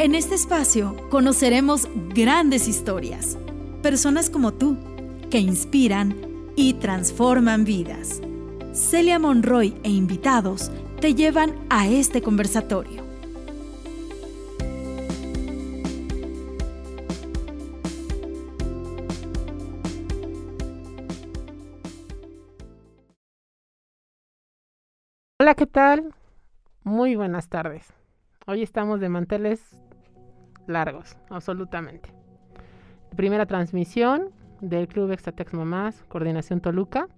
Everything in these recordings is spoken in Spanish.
En este espacio conoceremos grandes historias, personas como tú, que inspiran y transforman vidas. Celia Monroy e invitados te llevan a este conversatorio. Hola, ¿qué tal? Muy buenas tardes. Hoy estamos de manteles largos, absolutamente. Primera transmisión del Club Exatex Mamás, Coordinación Toluca,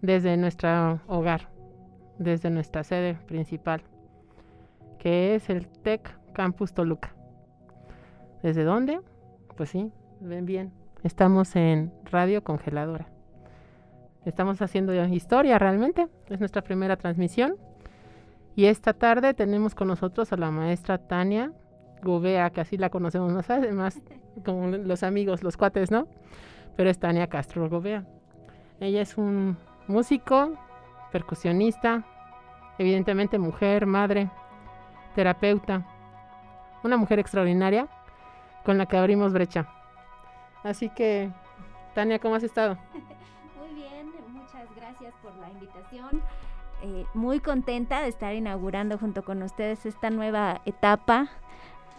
desde nuestro hogar, desde nuestra sede principal, que es el TEC Campus Toluca. ¿Desde dónde? Pues sí, ven bien. Estamos en Radio Congeladora. Estamos haciendo historia realmente. Es nuestra primera transmisión. Y esta tarde tenemos con nosotros a la maestra Tania Gobea, que así la conocemos más, además como los amigos, los cuates, ¿no? Pero es Tania Castro Gobea. Ella es un músico, percusionista, evidentemente mujer, madre, terapeuta, una mujer extraordinaria con la que abrimos brecha. Así que, Tania, ¿cómo has estado? Muy bien, muchas gracias por la invitación. Eh, muy contenta de estar inaugurando junto con ustedes esta nueva etapa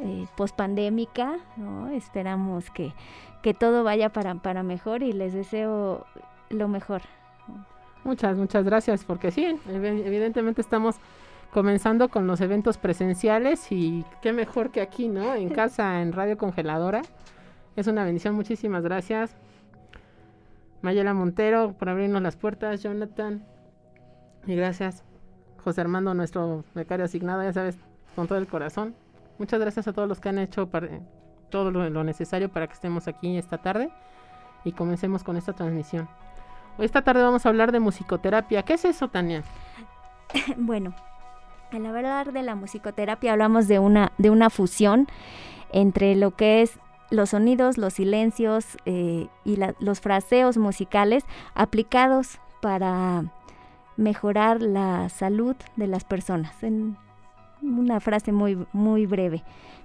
eh, pospandémica. ¿no? Esperamos que, que todo vaya para, para mejor y les deseo lo mejor. Muchas, muchas gracias, porque sí, evidentemente estamos comenzando con los eventos presenciales y qué mejor que aquí, ¿no? En casa, en Radio Congeladora. Es una bendición, muchísimas gracias. Mayela Montero por abrirnos las puertas, Jonathan. Y gracias, José Armando, nuestro becario asignado, ya sabes, con todo el corazón. Muchas gracias a todos los que han hecho todo lo, necesario para que estemos aquí esta tarde y comencemos con esta transmisión. Esta tarde vamos a hablar de musicoterapia. ¿Qué es eso, Tania? bueno, al hablar de la musicoterapia hablamos de una, de una fusión entre lo que es los sonidos, los silencios eh, y los fraseos musicales aplicados para mejorar la salud de las personas. Una frase muy, muy breve.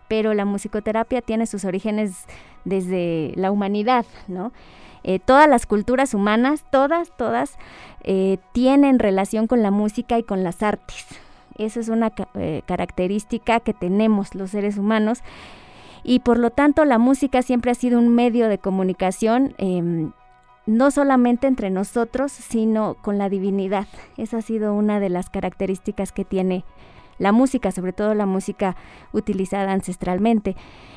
Pero la musicoterapia tiene sus orígenes desde la humanidad, ¿no? Eh, todas las culturas humanas, todas, todas, eh, tienen relación con la música y con las artes. Esa es una eh, característica que tenemos los seres humanos y por lo tanto la música siempre ha sido un medio de comunicación em, no solamente entre nosotros, sino con la divinidad. Esa ha sido una de las características que tiene la música, sobre todo la música utilizada ancestralmente.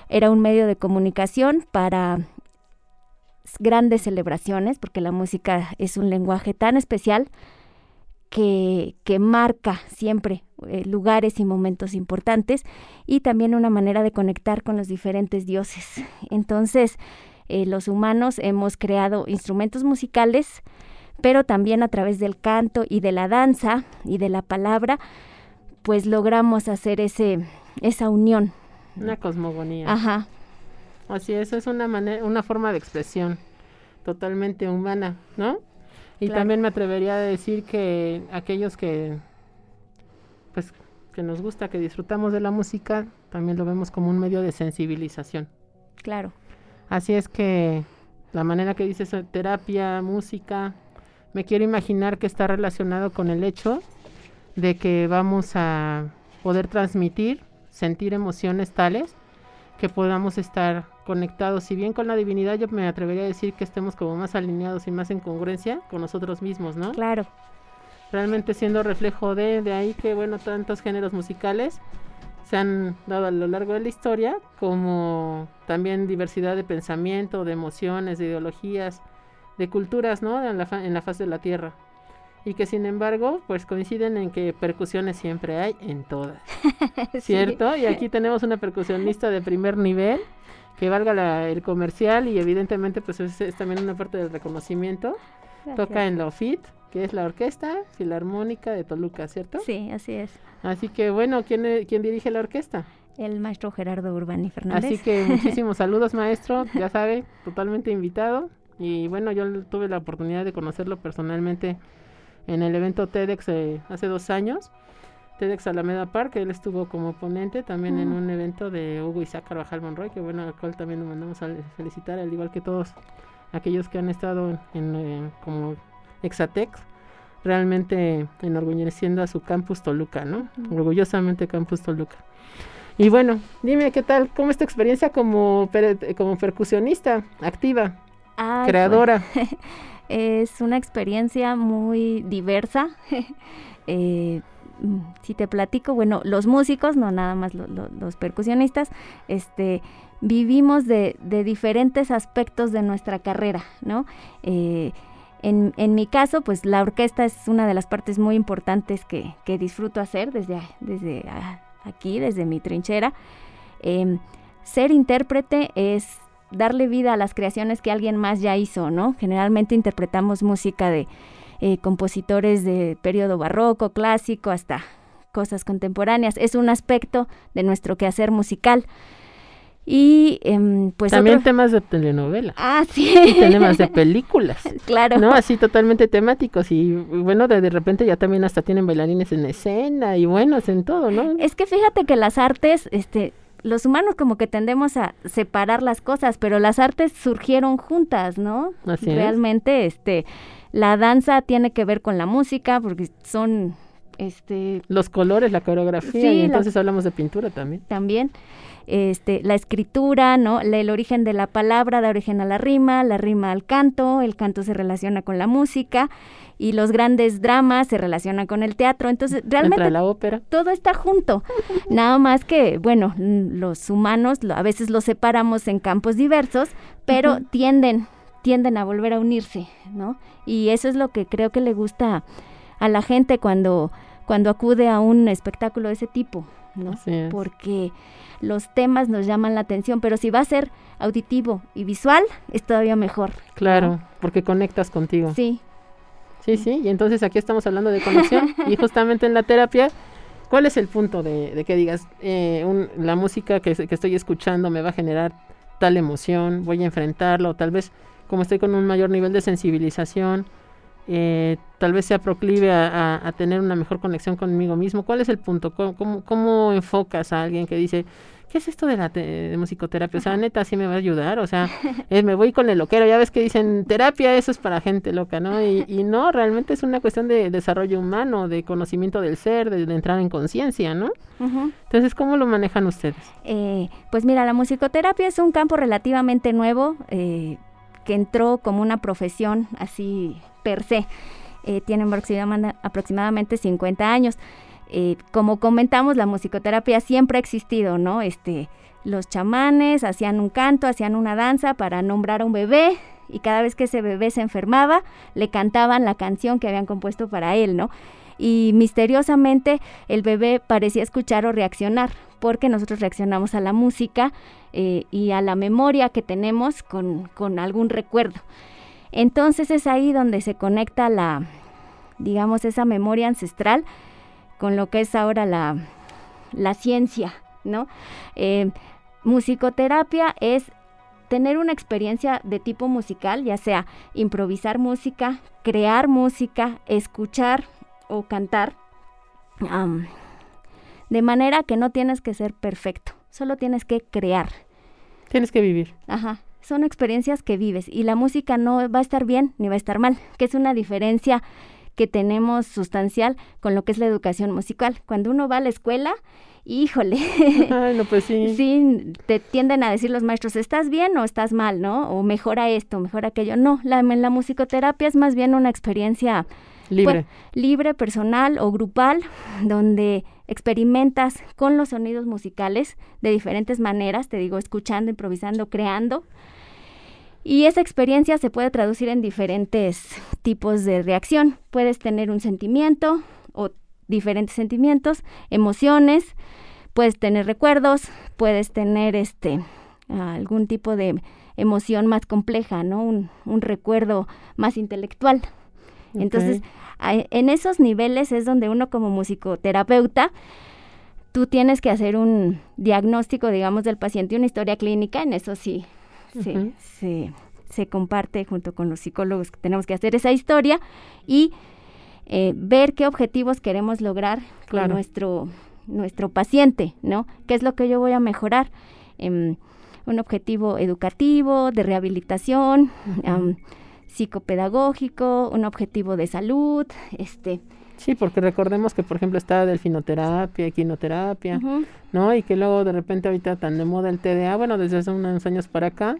Era un medio de comunicación para grandes celebraciones, porque la música es un lenguaje tan especial que, que marca siempre eh, lugares y momentos importantes y también una manera de conectar con los diferentes dioses. Entonces, eh, los humanos hemos creado instrumentos musicales, pero también a través del canto y de la danza y de la palabra, pues logramos hacer ese esa unión. Una cosmogonía. Ajá. Así es, es una manera, una forma de expresión totalmente humana, ¿no? Y también me atrevería a decir que aquellos que pues que nos gusta, que disfrutamos de la música, también lo vemos como un medio de sensibilización. Claro. Así es que la manera que dices terapia, música, me quiero imaginar que está relacionado con el hecho de que vamos a poder transmitir, sentir emociones tales que podamos estar conectados, si bien con la divinidad, yo me atrevería a decir que estemos como más alineados y más en congruencia con nosotros mismos, ¿no? Claro. Realmente siendo reflejo de, de ahí que, bueno, tantos géneros musicales se han dado a lo largo de la historia, como también diversidad de pensamiento, de emociones, de ideologías, de culturas, ¿no? En la, en la faz de la Tierra. Y que sin embargo, pues coinciden en que percusiones siempre hay en todas. ¿Cierto? Y aquí tenemos una percusionista de primer nivel, que valga el comercial y evidentemente pues es, también una parte del reconocimiento. Toca en la OFIT, que es la Orquesta Filarmónica de Toluca, ¿cierto? Sí, así es. Así que bueno, ¿quién, quién dirige la orquesta? El maestro Gerardo Urbani Fernández. Así que muchísimos saludos, maestro, ya sabe, totalmente invitado. Y bueno, yo tuve la oportunidad de conocerlo personalmente en el evento TEDx hace dos años. TEDx Alameda Park, él estuvo como ponente también en un evento de Hugo Isaac Carvajal Monroy, que bueno, al cual también nos mandamos a felicitar, al igual que todos aquellos que han estado en, eh, como Exatex, realmente enorgulleciendo a su campus Toluca, ¿no? Orgullosamente campus Toluca. Y bueno, dime qué tal, cómo es tu experiencia como, como percusionista activa, creadora. es una experiencia muy diversa. eh, Mm, si te platico, bueno, los músicos, no nada más los percusionistas, este, vivimos de, diferentes aspectos de nuestra carrera, ¿no? Eh, en, mi caso, pues la orquesta es una de las partes muy importantes que, disfruto hacer desde, desde aquí, desde mi trinchera. Em, ser intérprete es darle vida a las creaciones que alguien más ya hizo, ¿no? Generalmente interpretamos música de eh, compositores de periodo barroco, clásico, hasta cosas contemporáneas. Es un aspecto de nuestro quehacer musical. Y em, pues también temas de telenovela. Ah, sí. Y temas de películas. claro. ¿No? Así totalmente temáticos. Y, bueno, de, de, repente ya también hasta tienen bailarines en escena y bueno, hacen todo, ¿no? Es que fíjate que las artes, este, los humanos como que tendemos a separar las cosas, pero las artes surgieron juntas, ¿no? Así Realmente, este la danza tiene que ver con la música porque son este los colores, la coreografía y entonces hablamos de pintura también. También este, la escritura, ¿no? el origen de la palabra da origen a la rima, la rima al canto, el canto se relaciona con la música y los grandes dramas se relacionan con el teatro. Entonces, realmente la ópera. todo está junto. Nada más que, bueno, los humanos a veces los separamos en campos diversos, pero tienden tienden a volver a unirse, ¿no? Y eso es lo que creo que le gusta a la gente cuando, cuando acude a un espectáculo de ese tipo, ¿no? Porque los temas nos llaman la atención, pero si va a ser auditivo y visual, es todavía mejor. Claro, porque conectas contigo. Sí. Sí, sí, y entonces aquí estamos hablando de conexión y justamente en la terapia, ¿cuál es el punto de, que digas, eh, la música que, que estoy escuchando me va a generar tal emoción, voy a enfrentarlo, tal vez como estoy con un mayor nivel de sensibilización, eh, tal vez sea proclive a, tener una mejor conexión conmigo mismo. ¿Cuál es el punto? ¿Cómo, cómo, enfocas a alguien que dice, ¿qué es esto de la musicoterapia? O sea, neta, sí me va a ayudar. O sea, eh, me voy con el loquero. Ya ves que dicen, terapia, eso es para gente loca, ¿no? Y, no, realmente es una cuestión de desarrollo humano, de conocimiento del ser, de, entrar en conciencia, ¿no? Entonces, ¿cómo lo manejan ustedes? Eh, pues mira, la musicoterapia es un campo relativamente nuevo. Eh, que entró como una profesión así per se. Eh, tiene aproximadamente 50 años. Eh, como comentamos, la musicoterapia siempre ha existido, ¿no? Este, los chamanes hacían un canto, hacían una danza para nombrar a un bebé y cada vez que ese bebé se enfermaba, le cantaban la canción que habían compuesto para él, ¿no? Y misteriosamente el bebé parecía escuchar o reaccionar, porque nosotros reaccionamos a la música eh, y a la memoria que tenemos con, algún recuerdo. Entonces es ahí donde se conecta la, digamos, esa memoria ancestral con lo que es ahora la, ciencia, ¿no? Eh, musicoterapia es tener una experiencia de tipo musical, ya sea improvisar música, crear música, escuchar o cantar, de manera que no tienes que ser perfecto, solo tienes que crear. Tienes que vivir. Ajá. Son experiencias que vives y la música no va a estar bien ni va a estar mal, que es una diferencia que tenemos sustancial con lo que es la educación musical. Cuando uno va a la escuela, híjole. Ay, no, pues sí. Sí, te tienden a decir los maestros, ¿estás bien o estás mal, no? O mejora esto, mejora aquello. No, la, la musicoterapia es más bien una experiencia libre. Pues, libre, personal o grupal, donde experimentas con los sonidos musicales de diferentes maneras, te digo, escuchando, improvisando, creando. Y esa experiencia se puede traducir en diferentes tipos de reacción. Puedes tener un sentimiento o diferentes sentimientos, emociones, puedes tener recuerdos, puedes tener este algún tipo de emoción más compleja, ¿no? Un, un recuerdo más intelectual. Entonces, en esos niveles es donde uno como musicoterapeuta, tú tienes que hacer un diagnóstico, digamos, del paciente, una historia clínica, en eso sí, sí, se comparte junto con los psicólogos que tenemos que hacer esa historia y eh, ver qué objetivos queremos lograr con nuestro, nuestro paciente, ¿no? ¿Qué es lo que yo voy a mejorar? Em, un objetivo educativo, de rehabilitación, psicopedagógico, un objetivo de salud, este, Sí, porque recordemos que, por ejemplo, está delfinoterapia, equinoterapia, ¿no? Y que luego de repente ahorita tan de moda el TDA, bueno, desde hace unos años para acá,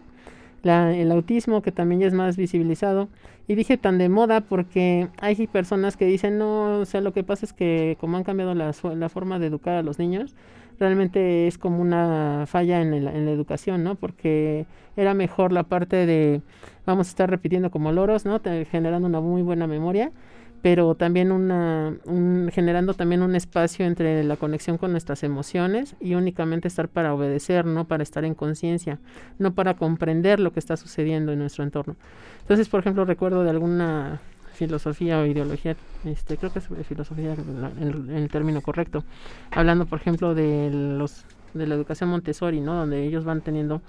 la, el autismo que también ya es más visibilizado. Y dije tan de moda porque hay personas que dicen, no, o sea, lo que pasa es que como han cambiado la, la forma de educar a los niños, realmente es como una falla en, en la educación, ¿no? Porque era mejor la parte de, vamos a estar repitiendo como loros, ¿no? generando una muy buena memoria pero también una, un, generando también un espacio entre la conexión con nuestras emociones y únicamente estar para obedecer, no para estar en conciencia, no para comprender lo que está sucediendo en nuestro entorno. Entonces, por ejemplo, recuerdo de alguna filosofía o ideología, este, creo que es filosofía en, el término correcto, hablando, por ejemplo, de los de la educación Montessori, ¿no? Donde ellos van teniendo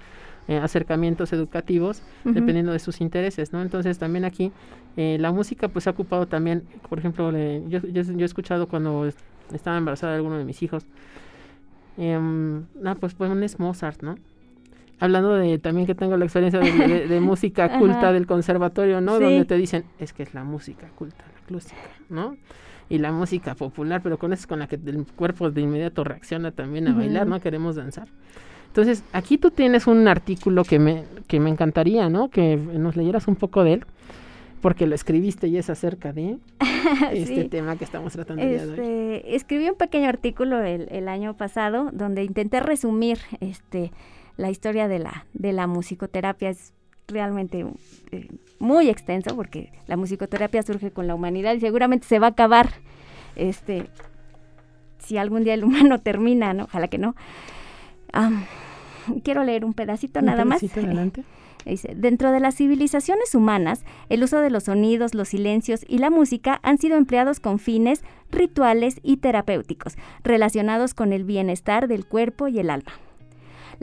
eh, acercamientos educativos dependiendo de sus intereses, ¿no? Entonces también aquí eh, la música pues ha ocupado también, por ejemplo, yo, yo, he escuchado cuando estaba embarazada de alguno de mis hijos, eh, ah, pues pones Mozart, ¿no? Hablando de también que tengo la experiencia de, música culta del conservatorio, ¿no? Donde te dicen, es que es la música culta, la clásica, ¿no? y la música popular, pero con eso es con la que el cuerpo de inmediato reacciona también a bailar, ¿no? Queremos danzar. Entonces, aquí tú tienes un artículo que me, que me encantaría, ¿no? Que nos leyeras un poco de él, porque lo escribiste y es acerca de este tema que estamos tratando de hoy. Este, escribí un pequeño artículo el, año pasado donde intenté resumir este la historia de la, de la musicoterapia. Es realmente eh, muy extenso porque la musicoterapia surge con la humanidad y seguramente se va a acabar este si algún día el humano termina, ¿no? Ojalá que no quiero leer un pedacito nada más. Adelante. Dice, dentro de las civilizaciones humanas, el uso de los sonidos, los silencios y la música han sido empleados con fines rituales y terapéuticos, relacionados con el bienestar del cuerpo y el alma.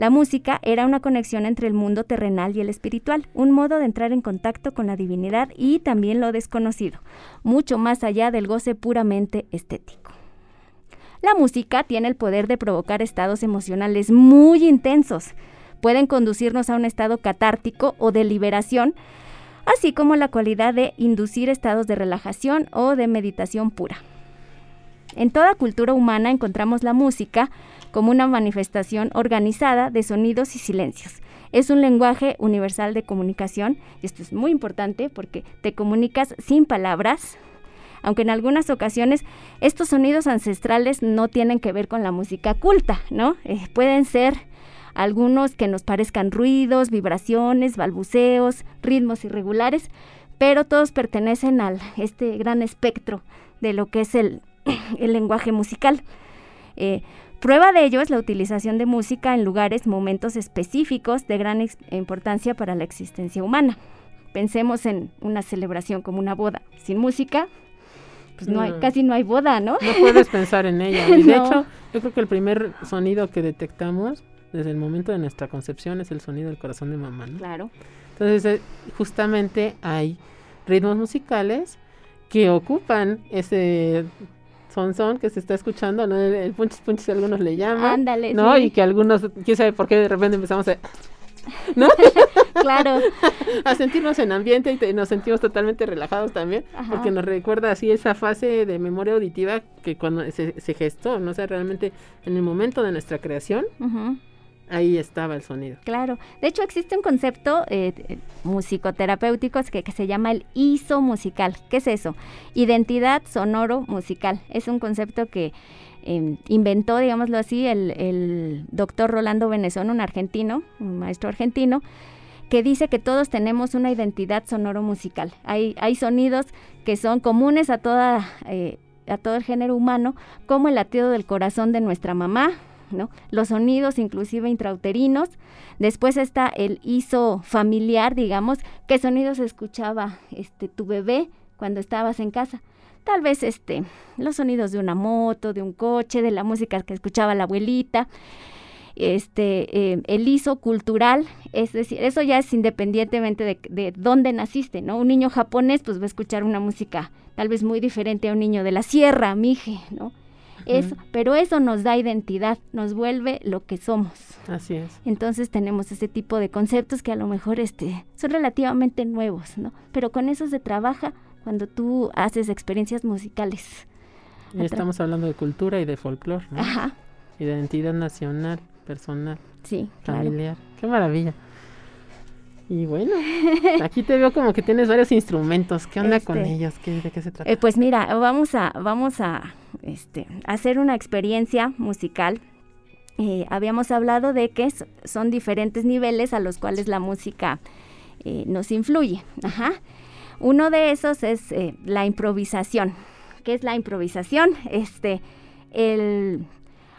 La música era una conexión entre el mundo terrenal y el espiritual, un modo de entrar en contacto con la divinidad y también lo desconocido, mucho más allá del goce puramente estético. La música tiene el poder de provocar estados emocionales muy intensos. Pueden conducirnos a un estado catártico o de liberación, así como la cualidad de inducir estados de relajación o de meditación pura. En toda cultura humana encontramos la música como una manifestación organizada de sonidos y silencios. Es un lenguaje universal de comunicación y esto es muy importante porque te comunicas sin palabras, aunque en algunas ocasiones estos sonidos ancestrales no tienen que ver con la música culta, ¿no? Eh, pueden ser algunos que nos parezcan ruidos, vibraciones, balbuceos, ritmos irregulares, pero todos pertenecen a este gran espectro de lo que es el, lenguaje musical. Eh, prueba de ello es la utilización de música en lugares, momentos específicos de gran importancia para la existencia humana. Pensemos en una celebración como una boda. Sin música, pues no hay, casi no hay boda, ¿no? No puedes pensar en ella. Y de hecho, yo creo que el primer sonido que detectamos desde el momento de nuestra concepción es el sonido del corazón de mamá, ¿no? Claro. Entonces, eh, justamente hay ritmos musicales que ocupan ese son son que se está escuchando, ¿no? El, el punchis punchis algunos le llaman. Ándale, ¿no? Y que algunos, quién sabe por qué de repente empezamos a ¿no? claro. a sentirnos en ambiente y nos sentimos totalmente relajados también, porque nos recuerda así esa fase de memoria auditiva que cuando se, gestó, no sé, realmente en el momento de nuestra creación. Ahí estaba el sonido. Claro. De hecho, existe un concepto eh, musicoterapéutico que, se llama el ISO musical. ¿Qué es eso? Identidad sonoro musical. Es un concepto que Em, inventó, digámoslo así, el, doctor Rolando Benezón, un argentino, un maestro argentino, que dice que todos tenemos una identidad sonoro-musical. Hay, hay sonidos que son comunes a, toda, eh, a todo el género humano, como el latido del corazón de nuestra mamá, ¿no? los sonidos inclusive intrauterinos. Después está el ISO familiar, digamos, qué sonidos escuchaba este, tu bebé cuando estabas en casa tal vez este, los sonidos de una moto, de un coche, de la música que escuchaba la abuelita. este, eh, el ISO cultural, es decir, eso ya es independientemente de, de, dónde naciste, ¿no? Un niño japonés pues va a escuchar una música tal vez muy diferente a un niño de la sierra, mije, ¿no? Eso, pero eso nos da identidad, nos vuelve lo que somos. Así es. Entonces tenemos ese tipo de conceptos que a lo mejor este, son relativamente nuevos, ¿no? Pero con eso se trabaja cuando tú haces experiencias musicales. Y estamos hablando de cultura y de folclore, ¿no? Ajá. Identidad nacional personal. Sí, familiar. Qué maravilla. Y bueno, aquí te veo como que tienes varios instrumentos. ¿Qué onda con este, ellos? ¿Qué, ¿De qué se trata? Eh, pues mira, vamos a, vamos a este, hacer una experiencia musical. Eh, habíamos hablado de que son diferentes niveles a los cuales la música eh, nos influye. Ajá. Uno de esos es la improvisación. ¿Qué es la improvisación? Este, el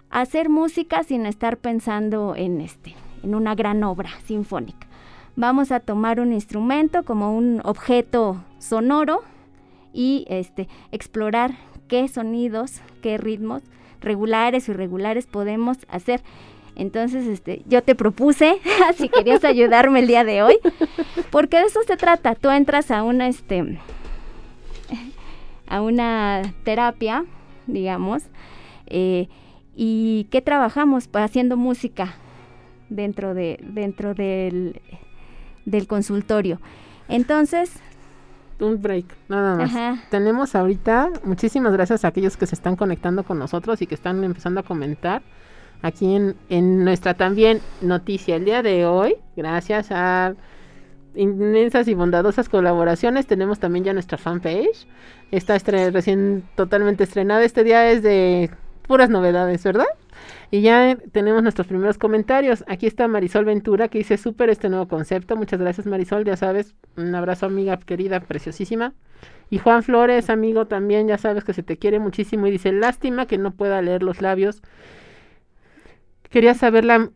hacer música sin estar pensando en este, en una gran obra sinfónica. Vamos a tomar un instrumento como un objeto sonoro y este, explorar qué sonidos, qué ritmos regulares o irregulares podemos hacer. Entonces, este, yo te propuse, si querías ayudarme el día de hoy, porque de eso se trata. Tú entras a una, este, a una terapia, digamos, eh, y qué trabajamos pues, haciendo música dentro de dentro del, del consultorio. Entonces, un break, nada más. Tenemos ahorita, muchísimas gracias a aquellos que se están conectando con nosotros y que están empezando a comentar aquí en, en nuestra también noticia el día de hoy, gracias a inmensas y bondadosas colaboraciones, tenemos también ya nuestra fanpage. Está recién totalmente estrenada. Este día es de puras novedades, ¿verdad? Y ya tenemos nuestros primeros comentarios. Aquí está Marisol Ventura que dice súper este nuevo concepto. Muchas gracias Marisol, ya sabes. Un abrazo amiga querida, preciosísima. Y Juan Flores, amigo también, ya sabes que se te quiere muchísimo y dice, lástima que no pueda leer los labios. Quería saber la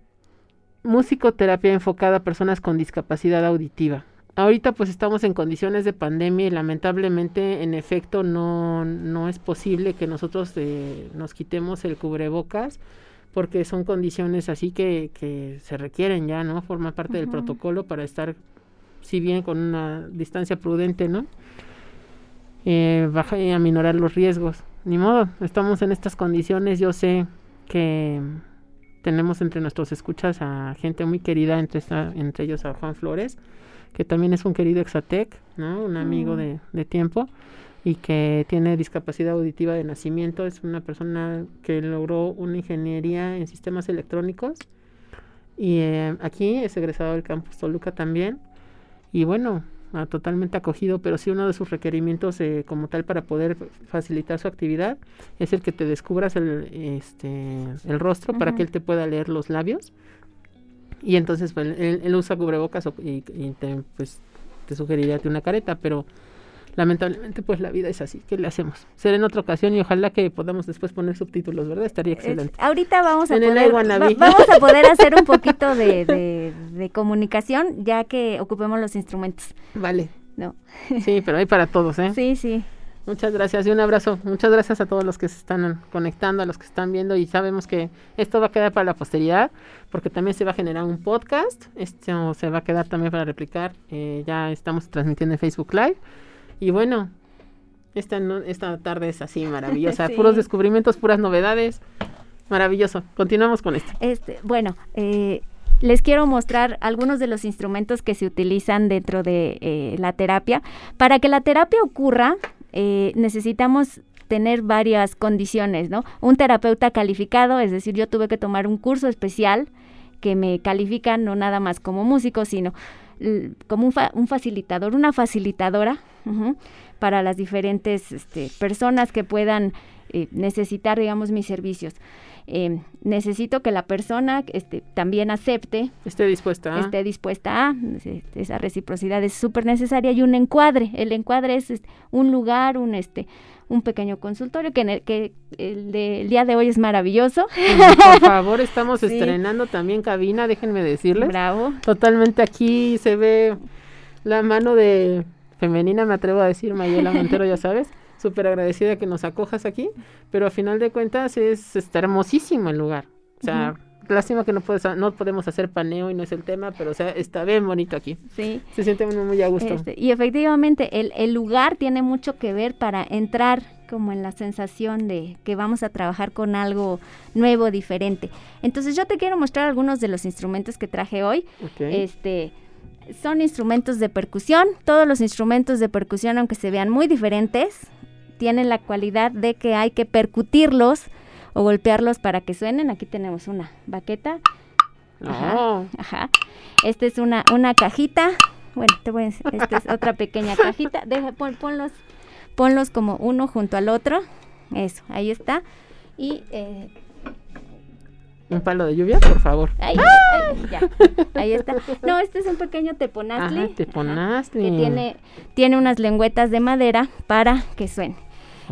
musicoterapia enfocada a personas con discapacidad auditiva ahorita pues estamos en condiciones de pandemia y lamentablemente en efecto no, no es posible que nosotros eh, nos quitemos el cubrebocas porque son condiciones así que, que se requieren ya, ¿no? Forma parte del protocolo para estar, si bien con una distancia prudente, ¿no? Eh, baja y aminorar los riesgos. Ni modo, estamos en estas condiciones. Yo sé que tenemos entre nuestros escuchas a gente muy querida, entre, entre ellos a Juan Flores, que también es un querido exatec, ¿no? Un amigo de, de, tiempo y que tiene discapacidad auditiva de nacimiento. Es una persona que logró una ingeniería en sistemas electrónicos y eh, aquí es egresado del campus Toluca también. Y bueno, totalmente acogido, pero sí uno de sus requerimientos eh, como tal para poder facilitar su actividad es el que te descubras el, este, el rostro para que él te pueda leer los labios y entonces pues, él, usa cubrebocas y, te, pues, te sugeriría una careta, pero lamentablemente pues la vida es así. ¿Qué le hacemos? Será en otra ocasión y ojalá que podamos después poner subtítulos, ¿verdad? Estaría excelente. ahorita vamos a, poder, vamos a poder hacer un poquito de, de, comunicación ya que ocupemos los instrumentos. Vale. No. Sí, pero hay para todos, ¿eh? Sí, sí. Muchas gracias y un abrazo. Muchas gracias a todos los que se están conectando, a los que están viendo y sabemos que esto va a quedar para la posteridad porque también se va a generar un podcast. Esto se va a quedar también para replicar. Eh, ya estamos transmitiendo en Facebook Live. Y bueno, esta, esta tarde es así maravillosa. Puros descubrimientos, puras novedades. Maravilloso. Continuamos con esto. Este, bueno, eh, les quiero mostrar algunos de los instrumentos que se utilizan dentro de eh, la terapia. Para que la terapia ocurra, eh, necesitamos tener varias condiciones, ¿no? Un terapeuta calificado, es decir, yo tuve que tomar un curso especial que me califica no nada más como músico, sino como un, facilitador, una facilitadora para las diferentes este, personas que puedan eh, necesitar, digamos, mis servicios. Eh, necesito que la persona este, también acepte. Esté dispuesta. Esté dispuesta a. Esa reciprocidad es súper necesaria y un encuadre. El encuadre es este, un lugar, un este un pequeño consultorio que, el, que el, día de hoy es maravilloso. Por favor, estamos estrenando también cabina, déjenme decirles. Bravo. Totalmente aquí se ve la mano de femenina, me atrevo a decir, Mayela Montero, ya sabes súper agradecida que nos acojas aquí, pero a final de cuentas es está hermosísimo el lugar. O sea, Lástima que no, no podemos hacer paneo y no es el tema, pero o sea, está bien bonito aquí. Sí. Se siente muy a gusto. Este, y efectivamente, el, el lugar tiene mucho que ver para entrar como en la sensación de que vamos a trabajar con algo nuevo, diferente. Entonces yo te quiero mostrar algunos de los instrumentos que traje hoy. Este son instrumentos de percusión. Todos los instrumentos de percusión, aunque se vean muy diferentes, tienen la cualidad de que hay que percutirlos o golpearlos para que suenen. Aquí tenemos una baqueta. Ajá, oh. ajá. Esta es una, una cajita. Bueno, te voy a decir, esta es otra pequeña cajita. Deja, ponlos, ponlos como uno junto al otro. Eso, ahí está. Y eh, un palo de lluvia, por favor. Ahí, ya, ahí está. No, este es un pequeño teponazli. teponazli. que tiene, tiene unas lengüetas de madera para que suene.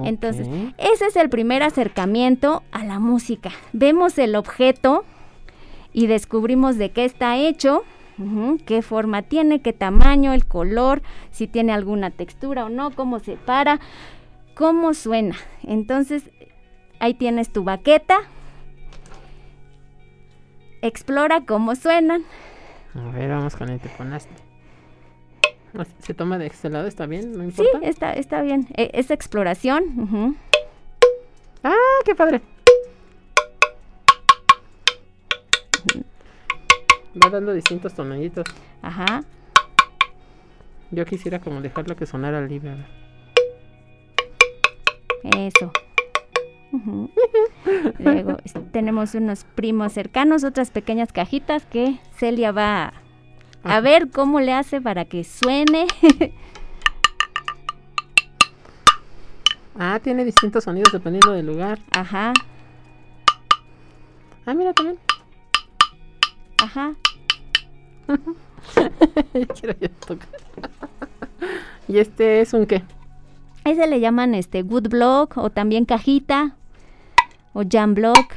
Entonces, ese es el primer acercamiento a la música. Vemos el objeto y descubrimos de qué está hecho, qué forma tiene, qué tamaño, el color, si tiene alguna textura o no, cómo se para, cómo suena. Entonces, ahí tienes tu baqueta. Explora cómo suenan. A ver, vamos con el teponaste. ¿Se toma de este lado? ¿Está bien? ¿No importa? Sí, está, está bien. E, es exploración. ¡Ah, qué padre! Va dando distintos tonallitos. Ajá. Yo quisiera como dejarlo que sonara libre. Eso. Luego tenemos unos primos cercanos, otras pequeñas cajitas que Celia va a ver cómo le hace para que suene. ah, tiene distintos sonidos dependiendo del lugar. Ajá. Ah, mira también. Ajá. Quiero tocar. ¿Y este es un qué? Ese le llaman este wood block o también cajita o jam block.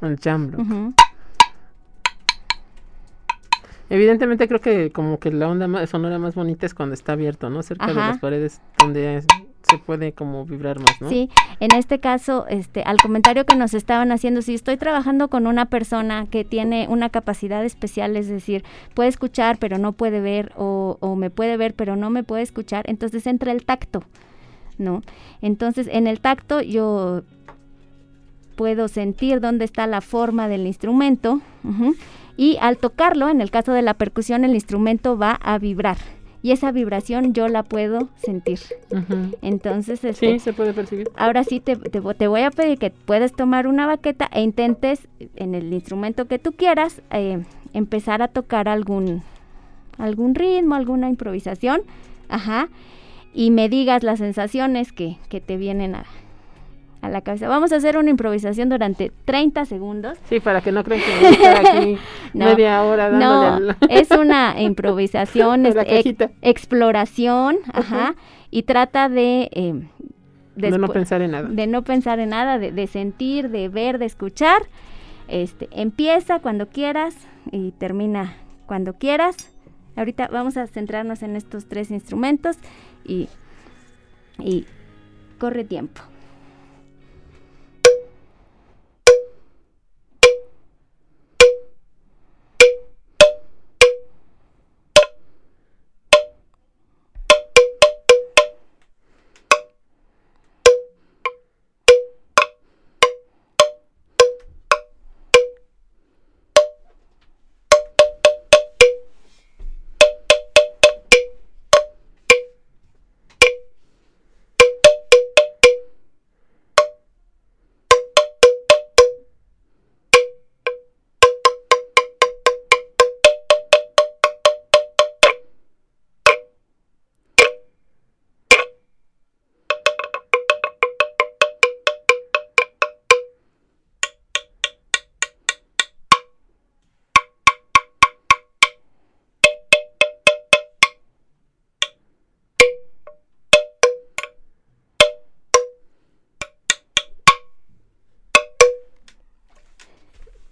El jam block. Evidentemente creo que como que la onda sonora más bonita es cuando está abierto, ¿no? Cerca de las paredes donde se puede como vibrar más, ¿no? Sí, en este caso, este, al comentario que nos estaban haciendo, si estoy trabajando con una persona que tiene una capacidad especial, es decir, puede escuchar pero no puede ver o, o me puede ver pero no me puede escuchar, entonces entra el tacto, ¿no? Entonces en el tacto yo puedo sentir dónde está la forma del instrumento y al tocarlo, en el caso de la percusión, el instrumento va a vibrar y esa vibración yo la puedo sentir. Entonces, este, sí, se puede percibir. Ahora sí te, te, voy a pedir que puedes tomar una baqueta e intentes en el instrumento que tú quieras eh, empezar a tocar algún algún ritmo, alguna improvisación, ajá, y me digas las sensaciones que, que te vienen a, a la cabeza. Vamos a hacer una improvisación durante 30 segundos. Sí, para que no crean que voy a estar aquí media hora dándole No, es una improvisación, es exploración, ajá, y trata de... Eh, de no pensar en nada. De no pensar en nada, de, de, sentir, de ver, de escuchar. Este, empieza cuando quieras y termina cuando quieras. Ahorita vamos a centrarnos en estos tres instrumentos y, y corre tiempo.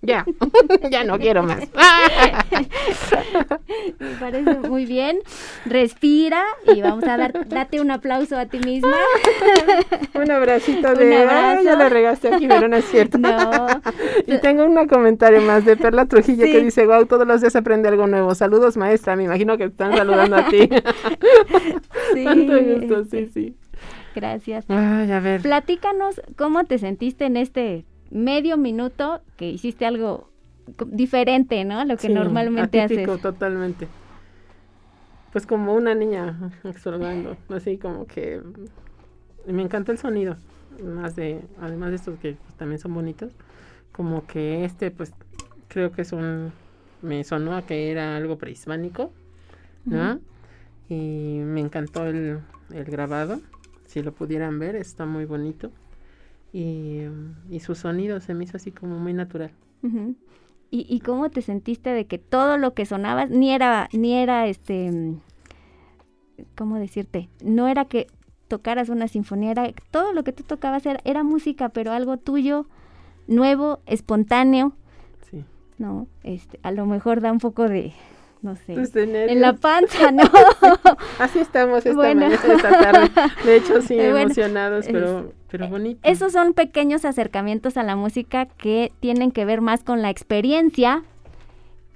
Ya, ya no quiero más. Me parece muy bien. Respira y vamos a dar, date un aplauso a ti misma. un abracito de, un abrazo. ya la regaste aquí, pero no es cierto. no, y tengo un comentario más de Perla Trujillo que dice, wow, todos los días aprende algo nuevo. Saludos, maestra. Me imagino que están saludando a ti. sí. Tanto gusto, sí, sí. Gracias. Ay, a ver. Platícanos cómo te sentiste en este medio minuto que hiciste algo diferente, ¿no? Lo que Sí, normalmente atípico, haces. totalmente. Pues como una niña explorando, así como que me encanta el sonido, más de, además de estos que pues, también son bonitos, como que este pues creo que es un, me sonó a que era algo prehispánico, ¿no? Y me encantó el, el grabado, si lo pudieran ver, está muy bonito. Y, y su sonido se me hizo así como muy natural. ¿Y, ¿Y cómo te sentiste de que todo lo que sonaba ni era, ni era este, ¿cómo decirte? No era que tocaras una sinfonía, era todo lo que tú tocabas era, era música, pero algo tuyo, nuevo, espontáneo, Sí. ¿no? Este, a lo mejor da un poco de, no sé, en la panza, ¿no? Así estamos esta Bueno. mañana, esta tarde. De hecho, sí, Eh, bueno, emocionados, pero, pero bonito. Esos son pequeños acercamientos a la música que tienen que ver más con la experiencia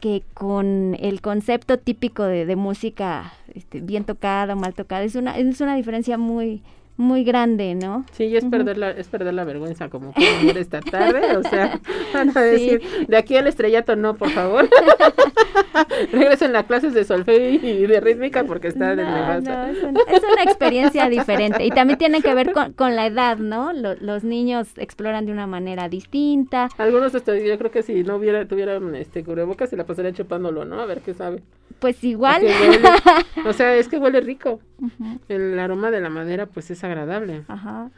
que con el concepto típico de, de música este, bien tocada o mal tocada. Es una, es una diferencia muy, muy grande, ¿no? Sí, y es perder la, es perder la vergüenza como venir esta tarde, o sea, van a decir, de aquí al estrellato no, por favor. Regresen las clases de solfeo y de rítmica porque está de No, no, es, un- es una experiencia diferente y también tiene que ver con, con la edad, ¿no? Lo- los niños exploran de una manera distinta. Algunos yo creo que si no hubiera, tuvieran este cubrebocas se la pasarían chupándolo, ¿no? A ver qué sabe. Pues igual. Huele- o sea, es que huele rico. El aroma de la madera pues es agradable. Ajá.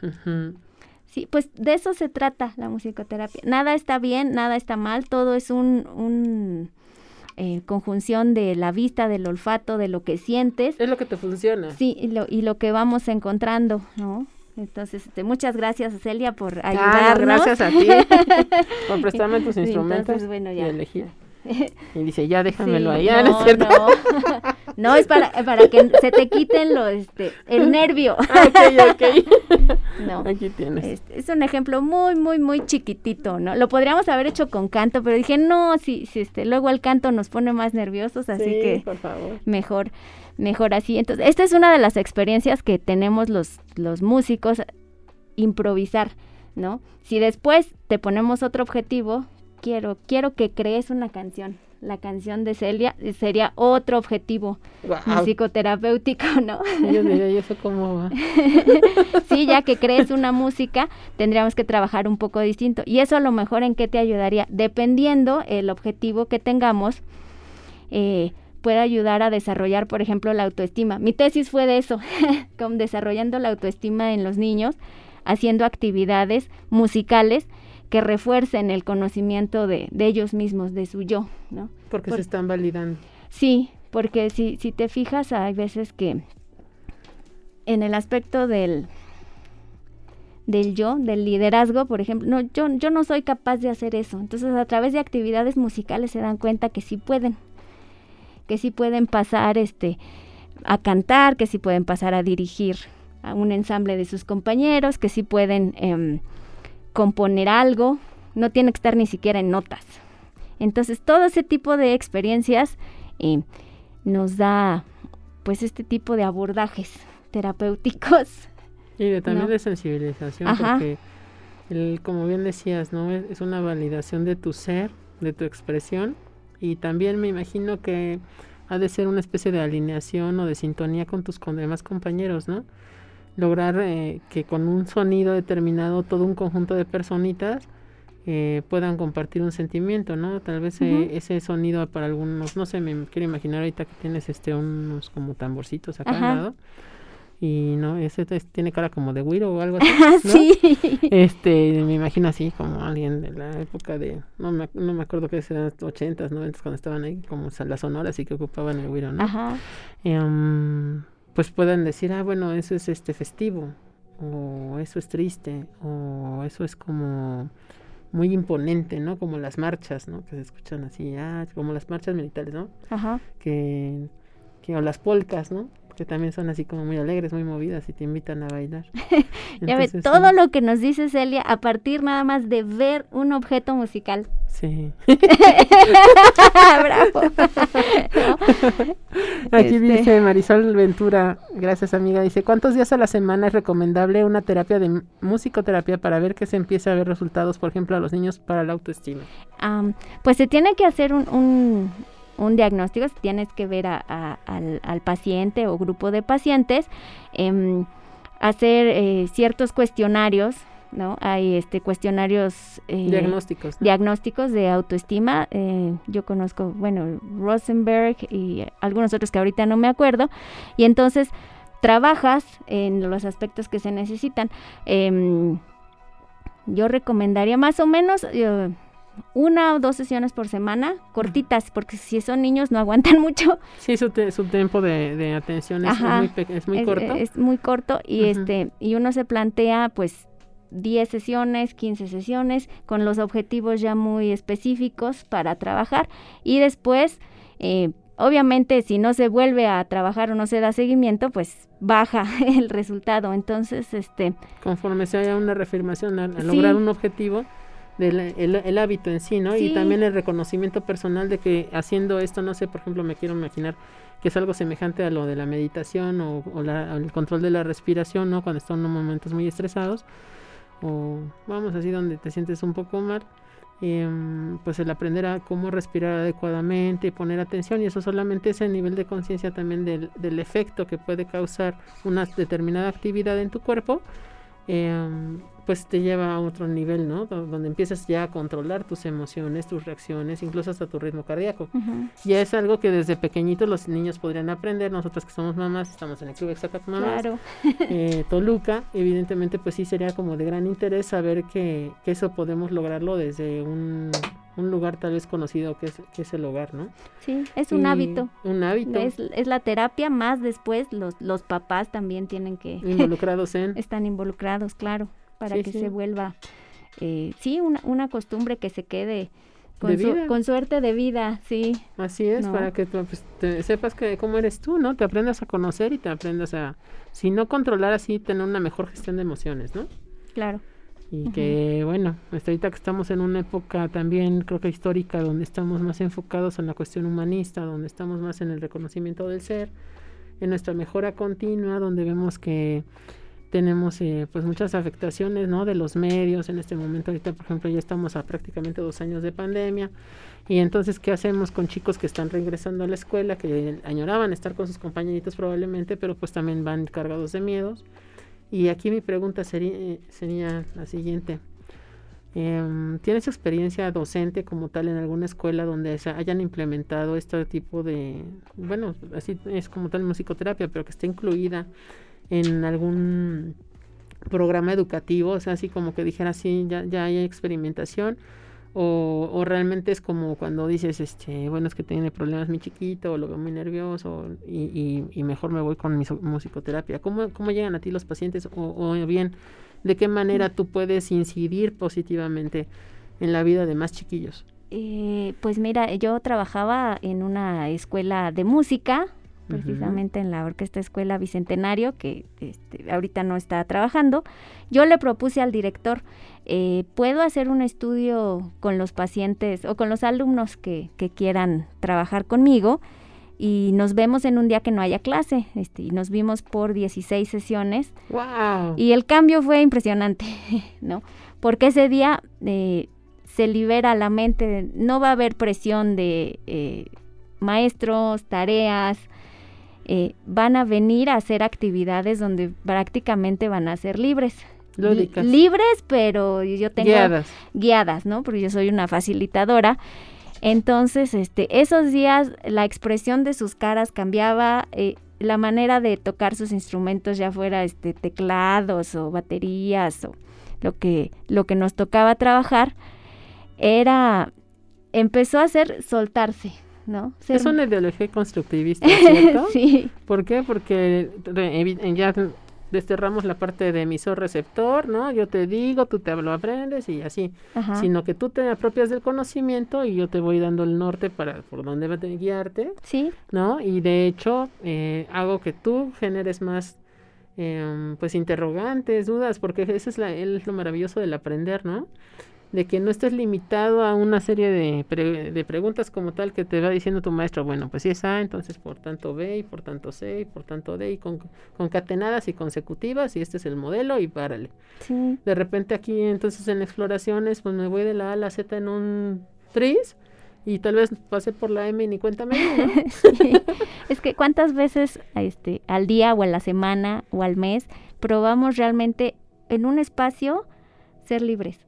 Sí, pues de eso se trata la musicoterapia. Nada está bien, nada está mal, todo es un, un eh, conjunción de la vista, del olfato, de lo que sientes, Es lo que te funciona. sí, y lo, y lo que vamos encontrando, ¿no? Entonces, este, muchas gracias, Celia, por Ah, no, ayudarnos. gracias a ti por prestarme tus instrumentos entonces, bueno, y ya. elegir. Y dice, ya déjamelo Sí, allá, ¿no, no, es cierto? no. No, es para, para que se te quiten lo, este, el nervio. Ah, ok, ok. No. Aquí tienes. Este, es un ejemplo muy, muy, muy chiquitito, ¿no? Lo podríamos haber hecho con canto, pero dije, no, si, si este, luego el canto nos pone más nerviosos, así sí, que por favor. mejor, mejor así. Entonces, esta es una de las experiencias que tenemos los, los músicos, improvisar, ¿no? Si después te ponemos otro objetivo, quiero, quiero que crees una canción. La canción de Celia eh, sería otro objetivo Guau. musicoterapéutico, ¿no? Yo diría, ¿y eso cómo va? sí, ya que crees una música, tendríamos que trabajar un poco distinto. Y eso a lo mejor en qué te ayudaría, dependiendo el objetivo que tengamos, eh, puede ayudar a desarrollar, por ejemplo, la autoestima. Mi tesis fue de eso, con desarrollando la autoestima en los niños, haciendo actividades musicales que refuercen el conocimiento de, de ellos mismos, de su yo, ¿no? Porque Por- se están validando. Sí, porque si, si te fijas, hay veces que en el aspecto del, del yo, del liderazgo, por ejemplo, no, yo, yo no soy capaz de hacer eso. Entonces, a través de actividades musicales se dan cuenta que sí pueden, que sí pueden pasar este, a cantar, que sí pueden pasar a dirigir a un ensamble de sus compañeros, que sí pueden em, componer algo, no tiene que estar ni siquiera en notas. Entonces, todo ese tipo de experiencias eh, nos da, pues, este tipo de abordajes terapéuticos. Y de, también No. de sensibilización, Ajá. porque, el, como bien decías, ¿no? Es, es una validación de tu ser, de tu expresión, y también me imagino que ha de ser una especie de alineación o de sintonía con tus con demás compañeros, ¿no? Lograr eh, que con un sonido determinado todo un conjunto de personitas eh, puedan compartir un sentimiento, ¿no? Tal vez eh, ese sonido para algunos, no sé, me quiero imaginar ahorita que tienes este unos como tamborcitos acá al lado. Y no, ese es- tiene cara como de güiro o algo así. ¿no? sí. Este, me imagino así como alguien de la época de, no me, no me acuerdo qué eran, 80s, 90s, cuando estaban ahí, como las sonoras y que ocupaban el güiro, ¿no? Ajá. Em, pues puedan decir, ah, bueno, eso es este festivo, o eso es triste, o eso es como muy imponente, ¿no? Como las marchas, ¿no? Que se escuchan así, ah, como las marchas militares, ¿no? Ajá. que, que o las polcas, ¿no? Que también son así como muy alegres, muy movidas y te invitan a bailar. ya ves, todo lo que nos dice Celia a partir nada más de ver un objeto musical. Sí. Bravo. Aquí Este. dice Marisol Ventura, gracias amiga, dice, ¿cuántos días a la semana es recomendable una terapia de musicoterapia para ver que se empiece a ver resultados, por ejemplo, a los niños para la autoestima? Am, pues se tiene que hacer un, un, un diagnóstico, tienes que ver a- a- al, al paciente o grupo de pacientes, em, hacer eh, ciertos cuestionarios, ¿no? Hay este cuestionarios eh, Diagnósticos. ¿no? diagnósticos de autoestima. eh, yo conozco, bueno, Rosenberg y algunos otros que ahorita no me acuerdo. Y entonces trabajas en los aspectos que se necesitan. Em, yo recomendaría más o menos una o dos sesiones por semana, cortitas, porque si son niños no aguantan mucho. Sí, su, te- su tiempo de, de atención es, es Ajá. muy, es muy es, corto. es muy corto y este y uno se plantea pues 10 sesiones, 15 sesiones con los objetivos ya muy específicos para trabajar y después eh, obviamente si no se vuelve a trabajar o no se da seguimiento pues baja el resultado entonces este Conforme se haya una reafirmación a, a Sí. lograr un objetivo del el, el hábito en sí, ¿no? Y también el reconocimiento personal de que haciendo esto, no sé, por ejemplo, me quiero imaginar que es algo semejante a lo de la meditación o, o la- al control de la respiración, ¿no? Cuando están en momentos muy estresados o vamos así donde te sientes un poco mal. em, pues el aprender a cómo respirar adecuadamente y poner atención y eso solamente ese nivel de conciencia también del, del efecto que puede causar una determinada actividad en tu cuerpo em, pues te lleva a otro nivel, ¿no? Do- Donde empiezas ya a controlar tus emociones, tus reacciones, incluso hasta tu ritmo cardíaco. ujú, Ya es algo que desde pequeñitos los niños podrían aprender. Nosotros que somos mamás, estamos en el Club Exacat Mamás, claro eh, Toluca, evidentemente pues sí sería como de gran interés saber que, que eso podemos lograrlo desde un, un lugar tal vez conocido que es, que es el hogar, ¿no? sí es un Y hábito Un hábito. es, es la terapia más después los los papás también tienen que involucrados en están involucrados, claro, para Sí, que sí. se vuelva, eh, sí, una, una costumbre que se quede con, su- con suerte de vida, sí, Así es, No. para que pues, te sepas que cómo eres tú, ¿no? Te aprendas a conocer y te aprendas a, si no controlar así, tener una mejor gestión de emociones, ¿no? claro. Y que, bueno, hasta ahorita que estamos en una época también, creo que histórica, donde estamos más enfocados en la cuestión humanista, donde estamos más en el reconocimiento del ser, en nuestra mejora continua, donde vemos que tenemos eh, pues muchas afectaciones, ¿no? De los medios, en este momento ahorita, por ejemplo, ya estamos a prácticamente dos años de pandemia, y entonces, ¿qué hacemos con chicos que están regresando a la escuela, que añoraban estar con sus compañeritos probablemente, pero pues también van cargados de miedos? Y aquí mi pregunta sería, eh, sería la siguiente. Em, ¿Tienes experiencia docente como tal en alguna escuela donde se hayan implementado este tipo de, bueno, así es como tal musicoterapia, pero que esté incluida en algún programa educativo? O sea, así como que dijera, sí, ya, ya hay experimentación. O, o realmente es como cuando dices, este, bueno, es que tiene problemas mi chiquito, o lo veo muy nervioso, y, y- mejor me voy con mi musicoterapia. ¿Cómo, ¿Cómo llegan a ti los pacientes? O, o bien, ¿de qué manera tú puedes incidir positivamente en la vida de más chiquillos? Eh, pues mira, yo trabajaba en una escuela de música, Precisamente en la Orquesta Escuela Bicentenario, que este, ahorita no está trabajando. Yo le propuse al director, eh, ¿puedo hacer un estudio con los pacientes o con los alumnos que, que quieran trabajar conmigo? Y nos vemos en un día que no haya clase. Este, y nos vimos por 16 sesiones. ¡Wow! Y el cambio fue impresionante, ¿no? Porque ese día eh, se libera la mente, no va a haber presión de eh, maestros, tareas, eh, van a venir a hacer actividades donde prácticamente van a ser libres. Lúdicas. Libres, pero yo tengo Guiadas. guiadas, ¿no? Porque yo soy una facilitadora. Entonces, este, esos días la expresión de sus caras cambiaba, eh, la manera de tocar sus instrumentos, ya fuera este, teclados o baterías o lo que, lo que nos tocaba trabajar, era, empezó a ser soltarse, ¿no? Ser- Es una ideología constructivista, ¿cierto? sí, ¿Por qué? Porque ya desterramos la parte de emisor receptor, ¿no? Yo te digo, tú te lo aprendes y así, sino que tú te apropias del conocimiento y yo te voy dando el norte para por dónde va a guiarte, sí, ¿no? Y de hecho eh, hago que tú generes más em, pues interrogantes, dudas, porque eso es, la, es lo maravilloso del aprender, ¿no? De que no estés limitado a una serie de, de, preguntas como tal que te va diciendo tu maestro, bueno, pues si es A, entonces por tanto B y por tanto C y por tanto D y con, concatenadas y consecutivas y este es el modelo y párale. Sí. De repente aquí entonces en exploraciones pues me voy de la A a la Z en un tris y tal vez pase por la M y ni cuenta ¿no? Es que cuántas veces este, al día o a la semana o al mes probamos realmente en un espacio ser libres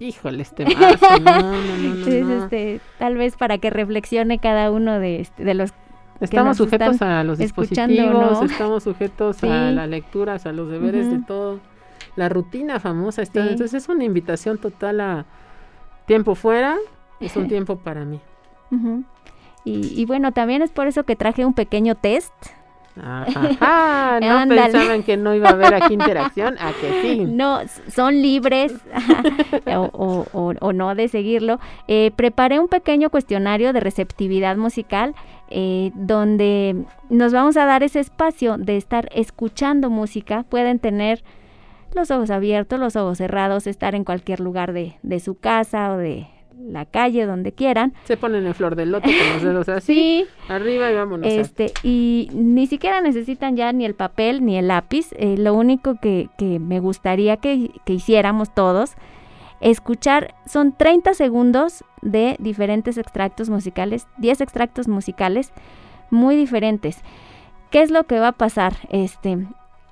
Híjole, este vaso, no, no, no, no, este, tal vez para que reflexione cada uno de, este, de los Estamos sujetos a los dispositivos, estamos sujetos a las lecturas, a los deberes de todo. La rutina famosa está. Entonces es una invitación total a tiempo fuera, es un tiempo para mí. y, y, bueno, también es por eso que traje un pequeño test Ajá, no pensaban que no iba a haber aquí interacción, a que sí. No, son libres o, no de seguirlo. Eh, preparé un pequeño cuestionario de receptividad musical eh, donde nos vamos a dar ese espacio de estar escuchando música. Pueden tener los ojos abiertos, los ojos cerrados, estar en cualquier lugar de, de su casa o de, la calle, donde quieran. Se ponen en flor del loto con los dedos así. Arriba y vámonos. Este, y ni siquiera necesitan ya ni el papel ni el lápiz. Eh, lo único que, que me gustaría que, que, hiciéramos todos, escuchar, son 30 segundos de diferentes extractos musicales, 10 extractos musicales muy diferentes. ¿Qué es lo que va a pasar? Este,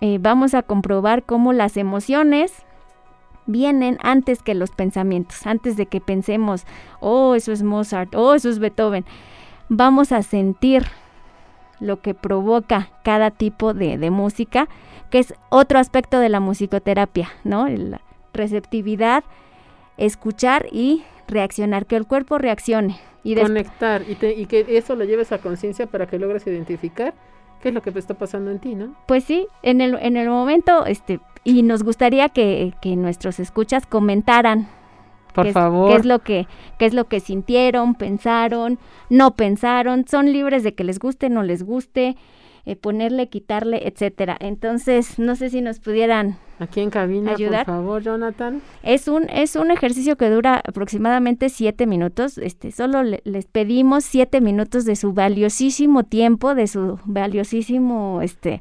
eh, vamos a comprobar cómo las emociones vienen antes que los pensamientos, antes de que pensemos, oh, eso es Mozart, oh, eso es Beethoven. Vamos a sentir lo que provoca cada tipo de, música, que es otro aspecto de la musicoterapia, ¿no? La receptividad, escuchar y reaccionar, que el cuerpo reaccione. Y Conectar y, y que eso lo lleves a conciencia para que logres identificar qué es lo que está pasando en ti, ¿no? Pues sí, en el, en el momento, este, y nos gustaría que, nuestros escuchas comentaran por qué favor. Es, qué es lo que qué es lo que sintieron, pensaron, no pensaron, son libres de que les guste, no les guste, eh, ponerle, quitarle, etcétera. Entonces, no sé si nos pudieran aquí en cabina, ayudar. por favor, Jonathan. Es un es un ejercicio que dura aproximadamente siete minutos. Este, solo les pedimos siete minutos de su valiosísimo tiempo, de su valiosísimo este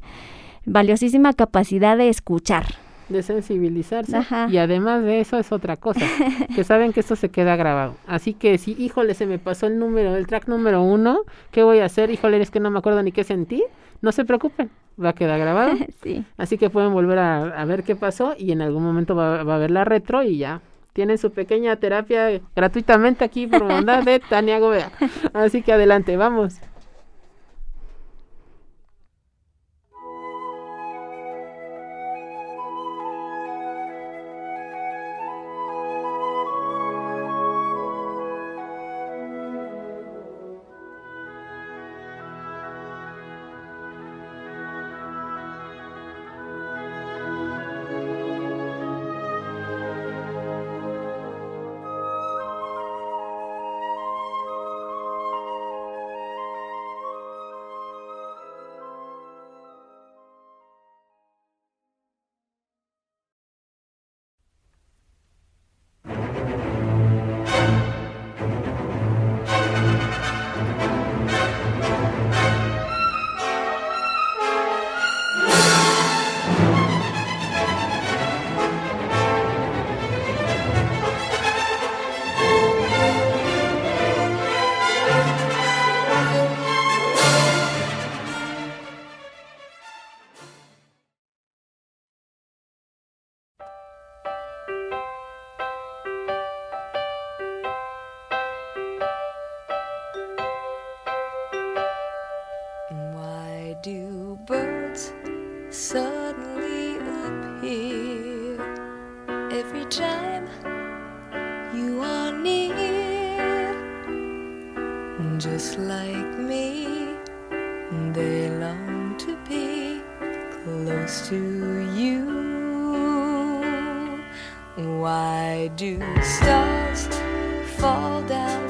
valiosísima capacidad de escuchar. De sensibilizarse. Y además de eso es otra cosa, que saben que esto se queda grabado. Así que si, híjole, se me pasó el número, el track número uno, ¿qué voy a hacer? Híjole, es que no me acuerdo ni qué sentí. No se preocupen, va a quedar grabado. sí. Así que pueden volver a, ver qué pasó y en algún momento va, va a haber la retro y ya tienen su pequeña terapia gratuitamente aquí por bondad de Tania Gobea. Así que adelante, vamos. Just like me. They long to be close to you. Why do stars fall down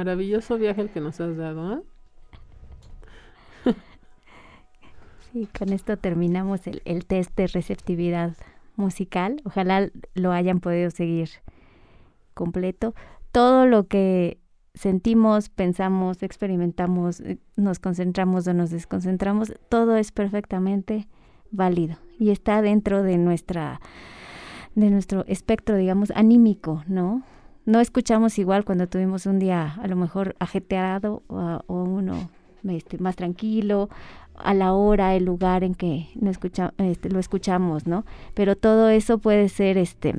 maravilloso viaje el que nos has dado, ¿eh? Y con esto terminamos el, el test de receptividad musical. Ojalá lo hayan podido seguir completo. Todo lo que sentimos, pensamos, experimentamos, eh, nos concentramos o nos desconcentramos, todo es perfectamente válido y está dentro de nuestra de nuestro espectro, digamos, anímico, ¿no? No escuchamos igual cuando tuvimos un día a lo mejor ajeteado o, o uno este, más tranquilo, a la hora, el lugar en que no escucha, este, lo escuchamos, ¿no? Pero todo eso puede ser, este,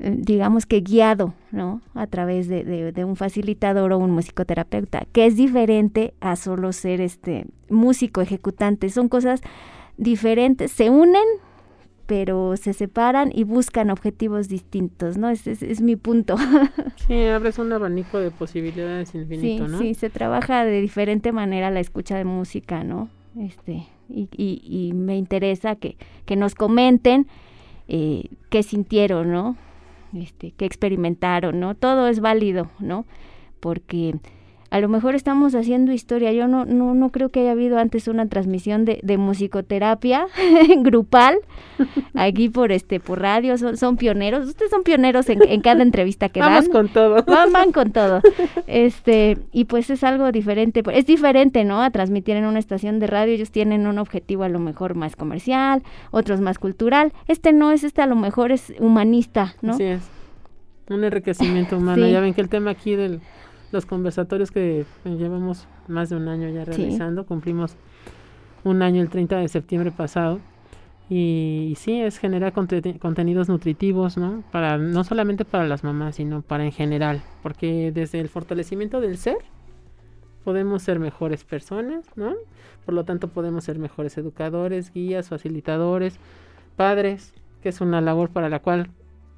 digamos que guiado, ¿no? A través de, de, de, un facilitador o un musicoterapeuta, que es diferente a solo ser, este, músico ejecutante. Son cosas diferentes, se unen, pero se separan y buscan objetivos distintos, ¿no? Ese es, es, mi punto. Sí, abres un abanico de posibilidades infinito, sí, ¿no? Sí, se trabaja de diferente manera la escucha de música, ¿no? Este, y, y, y me interesa que, que nos comenten eh, qué sintieron, ¿no? Este, qué experimentaron, ¿no? Todo es válido, ¿no? Porque a lo mejor estamos haciendo historia. Yo no, no, no creo que haya habido antes una transmisión de, de musicoterapia grupal aquí por este por radio. Son, son pioneros. Ustedes son pioneros en, en cada entrevista que Vamos dan. con todo. Van, van con todo. Este, y pues es algo diferente. Es diferente, ¿no? A transmitir en una estación de radio. Ellos tienen un objetivo a lo mejor más comercial, otros más cultural. Este no es, este a lo mejor es humanista, ¿no? Así es. Un enriquecimiento humano. Sí. Ya ven que el tema aquí del los conversatorios que llevamos más de un año ya realizando, sí. cumplimos un año el 30 de septiembre pasado. Y, y sí, es generar conte contenidos nutritivos, ¿no? Para, no solamente para las mamás, sino para en general. Porque desde el fortalecimiento del ser, podemos ser mejores personas, ¿no? Por lo tanto, podemos ser mejores educadores, guías, facilitadores, padres, que es una labor para la cual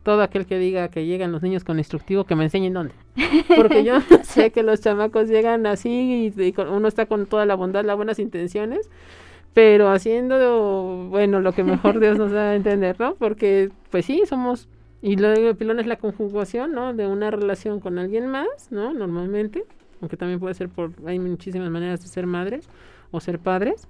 todo aquel que diga que llegan los niños con instructivo, que me enseñen dónde. Porque yo sé que los chamacos llegan así y, y, uno está con toda la bondad, las buenas intenciones, pero haciendo, bueno, lo que mejor Dios nos da a entender, ¿no? Porque, pues sí, somos, y luego el pilón es la conjugación, ¿no? De una relación con alguien más, ¿no? Normalmente, aunque también puede ser por, hay muchísimas maneras de ser madres o ser padres.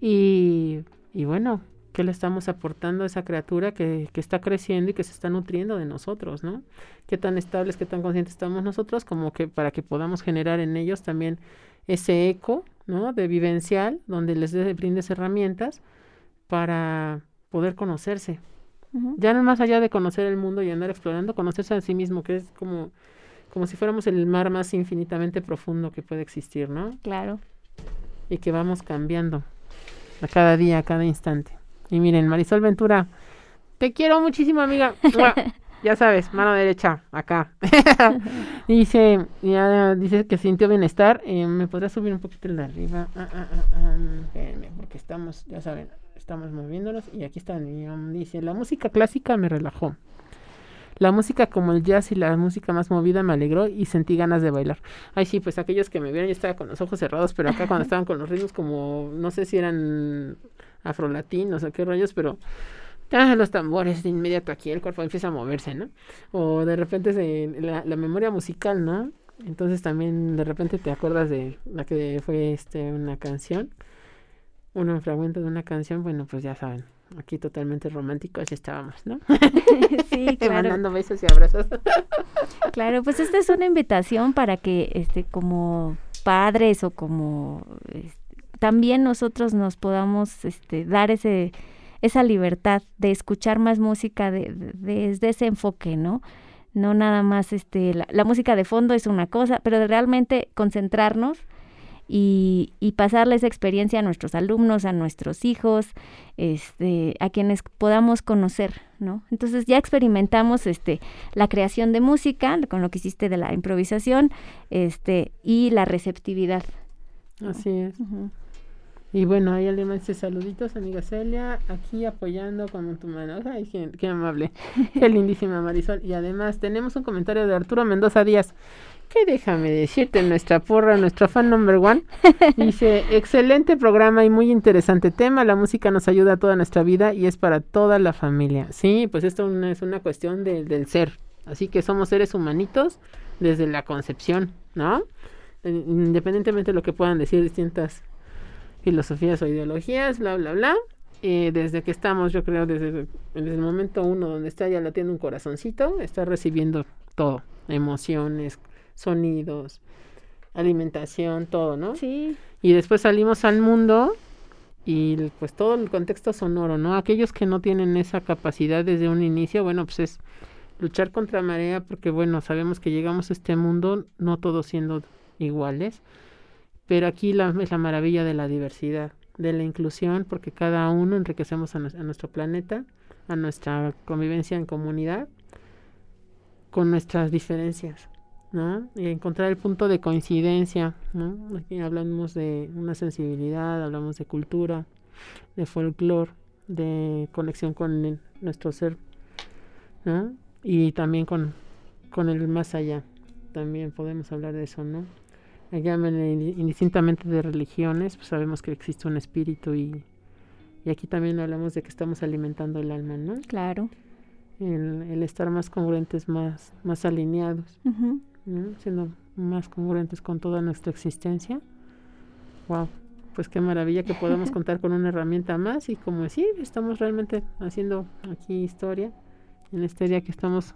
Y, y bueno, qué le estamos aportando a esa criatura que, que, está creciendo y que se está nutriendo de nosotros, ¿no? Qué tan estables, qué tan conscientes estamos nosotros como que para que podamos generar en ellos también ese eco, ¿no? De vivencial, donde les de, brindes herramientas para poder conocerse. Uh -huh. Ya no más allá de conocer el mundo y andar explorando, conocerse a sí mismo, que es como, como si fuéramos el mar más infinitamente profundo que puede existir, ¿no? Claro. Y que vamos cambiando a cada día, a cada instante. Y miren, Marisol Ventura, te quiero muchísimo, amiga. ya sabes, mano derecha, acá. dice, ya dice que sintió bienestar. Eh, ¿Me podrás subir un poquito el de arriba? Ah, ah, ah, espérenme, porque estamos, ya saben, estamos moviéndonos. Y aquí está, dice, la música clásica me relajó. La música como el jazz y la música más movida me alegró y sentí ganas de bailar. Ay, sí, pues aquellos que me vieron, yo estaba con los ojos cerrados, pero acá cuando estaban con los ritmos como, no sé si eran afrolatinos o qué rollos, pero ah, los tambores de inmediato aquí el cuerpo empieza a moverse, ¿no? O de repente se, la, la, memoria musical, ¿no? Entonces también de repente te acuerdas de la que fue este una canción, un fragmento de una canción, bueno, pues ya saben, aquí totalmente románticos estábamos, ¿no? sí, claro. Mandando besos y abrazos. claro, pues esta es una invitación para que este como padres o como también nosotros nos podamos este, dar ese esa libertad de escuchar más música de, de, desde ese enfoque, ¿no? No nada más este la, la, música de fondo es una cosa, pero de realmente concentrarnos y, y, pasarle esa experiencia a nuestros alumnos, a nuestros hijos, este, a quienes podamos conocer, ¿no? Entonces ya experimentamos este la creación de música, con lo que hiciste de la improvisación, este, y la receptividad. Así es. Uh -huh. Y bueno, ahí le dice saluditos, amiga Celia, aquí apoyando con tu mano. Ay, qué, qué amable, qué lindísima Marisol. Y además tenemos un comentario de Arturo Mendoza Díaz, que déjame decirte, nuestra porra, nuestro fan number one. Dice, excelente programa y muy interesante tema. La música nos ayuda a toda nuestra vida y es para toda la familia. Sí, pues esto es una cuestión de, del ser. Así que somos seres humanitos desde la concepción, ¿no? Eh, Independientemente de lo que puedan decir distintas filosofías o ideologías, bla, bla, bla. eh, desde que estamos, yo creo, desde, desde el momento uno donde está ya latiendo un corazoncito, está recibiendo todo, emociones, sonidos, alimentación, todo, ¿no? Sí, Y después salimos al mundo y pues todo el contexto sonoro, ¿no? Aquellos que no tienen esa capacidad desde un inicio, bueno, pues es luchar contra marea porque bueno, sabemos que llegamos a este mundo no todos siendo iguales, pero aquí la, es la maravilla de la diversidad, de la inclusión, porque cada uno enriquecemos a, a nuestro planeta, a nuestra convivencia en comunidad, con nuestras diferencias. ¿no? Y encontrar el punto de coincidencia, ¿no? Aquí hablamos de una sensibilidad, hablamos de cultura, de folclore, de conexión con nuestro ser, ¿no? Y también con, con el más allá, también podemos hablar de eso, ¿no? Llámenle indi- indistintamente de religiones, pues sabemos que existe un espíritu y, y aquí también hablamos de que estamos alimentando el alma, ¿no? claro. El, el estar más congruentes, más, más alineados. Siendo más congruentes con toda nuestra existencia. Wow, pues qué maravilla que podamos contar con una herramienta más y como sí, estamos realmente haciendo aquí historia en este día que estamos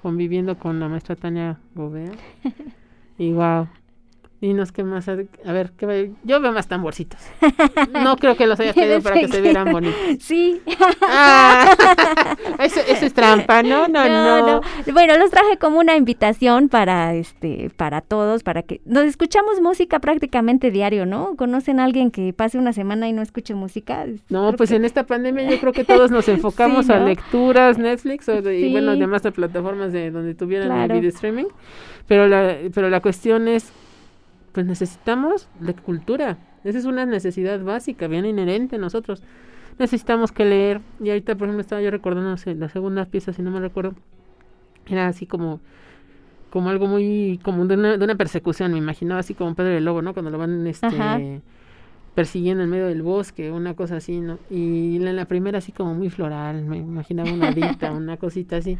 conviviendo con la maestra Tania Gobea. Y wow, dinos qué más, a ver, ¿qué yo veo más tamborcitos. No creo que los haya traído para que se vieran bonitos. Sí. Ah, eso, eso es trampa, no, no, no. Bueno, los traje como una invitación para este para todos, para que nos escuchamos música prácticamente diario, ¿no? ¿Conocen a alguien que pase una semana y no escuche música? No, Creo pues que- en esta pandemia yo creo que todos nos enfocamos Sí, a ¿no? lecturas, Netflix o de- y bueno, Sí. demás de plataformas de donde tuvieran Claro. el video streaming. Pero la, pero la cuestión es, pues necesitamos de cultura. Esa es una necesidad básica, bien inherente a nosotros. Necesitamos que leer. Y ahorita, por ejemplo, estaba yo recordando la segunda pieza, si no me recuerdo. Era así como como algo muy como de una, de una persecución, me imaginaba así como Pedro el Lobo, ¿no? Cuando lo van este Ajá. persiguiendo en medio del bosque, una cosa así, ¿no? Y en la primera así como muy floral, me imaginaba una hadita, una cosita así.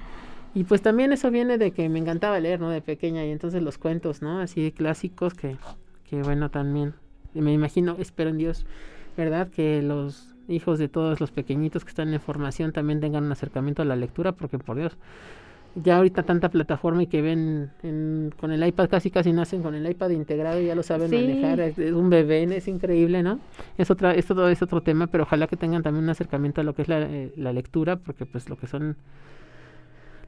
Y pues también eso viene de que me encantaba leer, ¿no? De pequeña y entonces los cuentos, ¿no? Así de clásicos que, que bueno, también me imagino, espero en Dios, ¿verdad? Que los hijos de todos los pequeñitos que están en formación también tengan un acercamiento a la lectura, porque por Dios, ya ahorita tanta plataforma y que ven en- con el iPad casi casi nacen con el iPad integrado y ya lo saben Sí. manejar, es, es un bebé, es increíble, ¿no? Es otra, es todo es otro tema, pero ojalá que tengan también un acercamiento a lo que es la, eh, la lectura, porque pues lo que son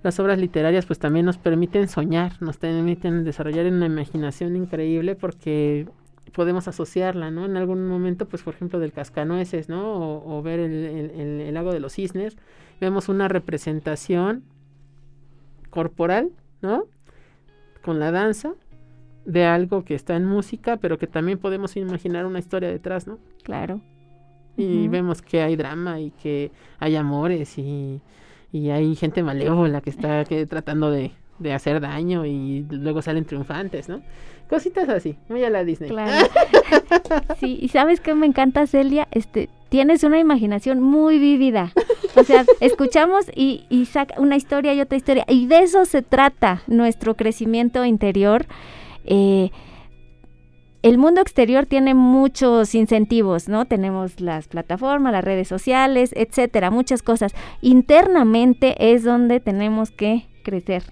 las obras literarias pues también nos permiten soñar, nos permiten desarrollar una imaginación increíble porque podemos asociarla, ¿no? En algún momento, pues por ejemplo del cascanueces, ¿no? O, o ver el, el- el- lago de los cisnes, vemos una representación corporal, ¿no? Con la danza de algo que está en música, pero que también podemos imaginar una historia detrás, ¿no? Claro. Y vemos que hay drama y que hay amores y, y hay gente malévola que está que, tratando de, de hacer daño y luego salen triunfantes, ¿no? Cositas así, muy a la Disney. Claro. Sí, y sabes qué me encanta, Celia, este, tienes una imaginación muy vívida. O sea, escuchamos y, y saca una historia y otra historia. Y de eso se trata nuestro crecimiento interior. Eh, el mundo exterior tiene muchos incentivos, ¿no? Tenemos las plataformas, las redes sociales, etcétera, muchas cosas. Internamente es donde tenemos que crecer,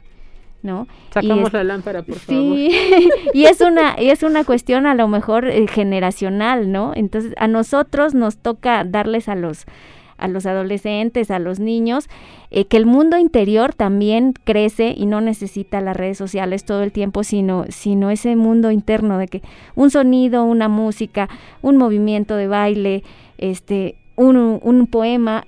¿no? Sacamos es- la lámpara, por Sí, y es una, y es una cuestión a lo mejor eh, generacional, ¿no? Entonces a nosotros nos toca darles a los a los adolescentes, a los niños, eh, que el mundo interior también crece y no necesita las redes sociales todo el tiempo, sino, sino ese mundo interno de que un sonido, una música, un movimiento de baile, este, un, un poema,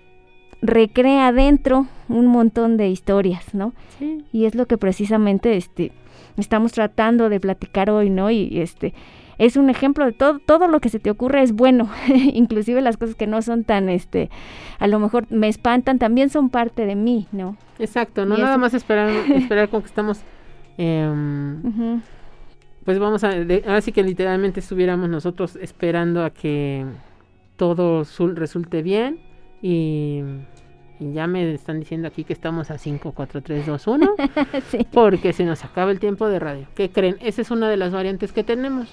recrea dentro un montón de historias, ¿no? Sí. Y es lo que precisamente este estamos tratando de platicar hoy, ¿no? Y este es un ejemplo de todo todo lo que se te ocurre es bueno, inclusive las cosas que no son tan este a lo mejor me espantan también son parte de mí, ¿no? Exacto, no Y nada eso- más esperar, esperar con que estamos... Ujú, pues vamos a, de- ahora sí que literalmente estuviéramos nosotros esperando a que todo sul- resulte bien y, y ya me están diciendo aquí que estamos a 5, 4, 3, 2, 1, sí. porque se nos acaba el tiempo de radio. ¿Qué creen? Esa es una de las variantes que tenemos.